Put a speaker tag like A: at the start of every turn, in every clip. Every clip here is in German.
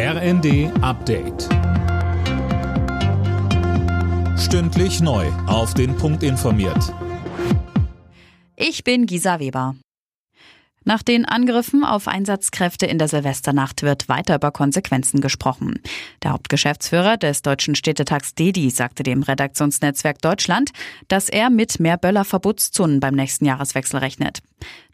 A: RND Update. Stündlich neu. Auf den Punkt informiert.
B: Ich bin Gisa Weber. Nach den Angriffen auf Einsatzkräfte in der Silvesternacht wird weiter über Konsequenzen gesprochen. Der Hauptgeschäftsführer des Deutschen Städtetags DEDI sagte dem Redaktionsnetzwerk Deutschland, dass er mit mehr Böllerverbotszonen beim nächsten Jahreswechsel rechnet.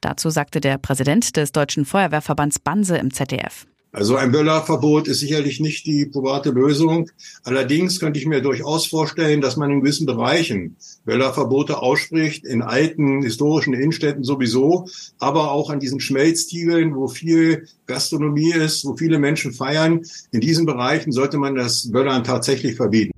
B: Dazu sagte der Präsident des Deutschen Feuerwehrverbands Banse im ZDF.
C: Also ein Böllerverbot ist sicherlich nicht die private Lösung. Allerdings könnte ich mir durchaus vorstellen, dass man in gewissen Bereichen Böllerverbote ausspricht, in alten historischen Innenstädten sowieso, aber auch an diesen Schmelztiegeln, wo viel Gastronomie ist, wo viele Menschen feiern. In diesen Bereichen sollte man das Böllern tatsächlich verbieten.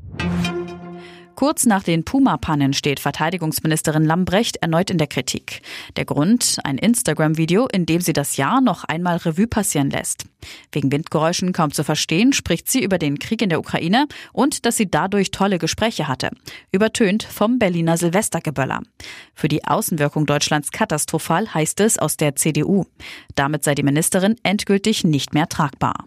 B: Kurz nach den Puma-Pannen steht Verteidigungsministerin Lambrecht erneut in der Kritik. Der Grund, ein Instagram-Video, in dem sie das Jahr noch einmal Revue passieren lässt. Wegen Windgeräuschen kaum zu verstehen, spricht sie über den Krieg in der Ukraine und dass sie dadurch tolle Gespräche hatte. Übertönt vom Berliner Silvestergeböller. Für die Außenwirkung Deutschlands katastrophal heißt es aus der CDU. Damit sei die Ministerin endgültig nicht mehr tragbar.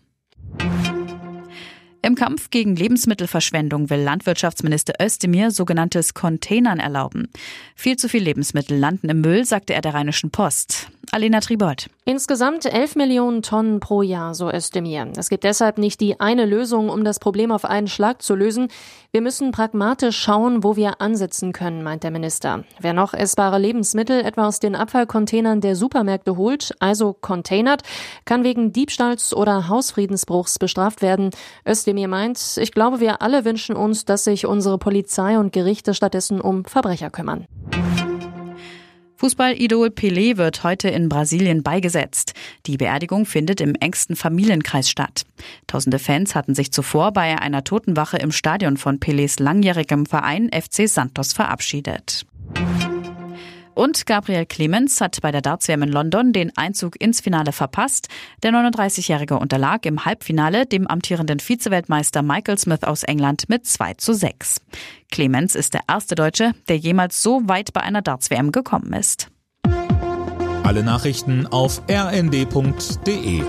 B: Im Kampf gegen Lebensmittelverschwendung will Landwirtschaftsminister Özdemir sogenanntes Containern erlauben. Viel zu viel Lebensmittel landen im Müll, sagte er der Rheinischen Post. Alena Tribold.
D: Insgesamt 11 Millionen Tonnen pro Jahr, so Özdemir. Es gibt deshalb nicht die eine Lösung, um das Problem auf einen Schlag zu lösen. Wir müssen pragmatisch schauen, wo wir ansetzen können, meint der Minister. Wer noch essbare Lebensmittel etwa aus den Abfallcontainern der Supermärkte holt, also containert, kann wegen Diebstahls oder Hausfriedensbruchs bestraft werden. Özdemir meint, ich glaube, wir alle wünschen uns, dass sich unsere Polizei und Gerichte stattdessen um Verbrecher kümmern.
B: Fußballidol Pelé wird heute in Brasilien beigesetzt. Die Beerdigung findet im engsten Familienkreis statt. Tausende Fans hatten sich zuvor bei einer Totenwache im Stadion von Pelés langjährigem Verein FC Santos verabschiedet. Und Gabriel Clemens hat bei der Darts-WM in London den Einzug ins Finale verpasst. Der 39-Jährige unterlag im Halbfinale dem amtierenden Vizeweltmeister Michael Smith aus England mit 2 zu 6. Clemens ist der erste Deutsche, der jemals so weit bei einer Darts-WM gekommen ist.
A: Alle Nachrichten auf rnd.de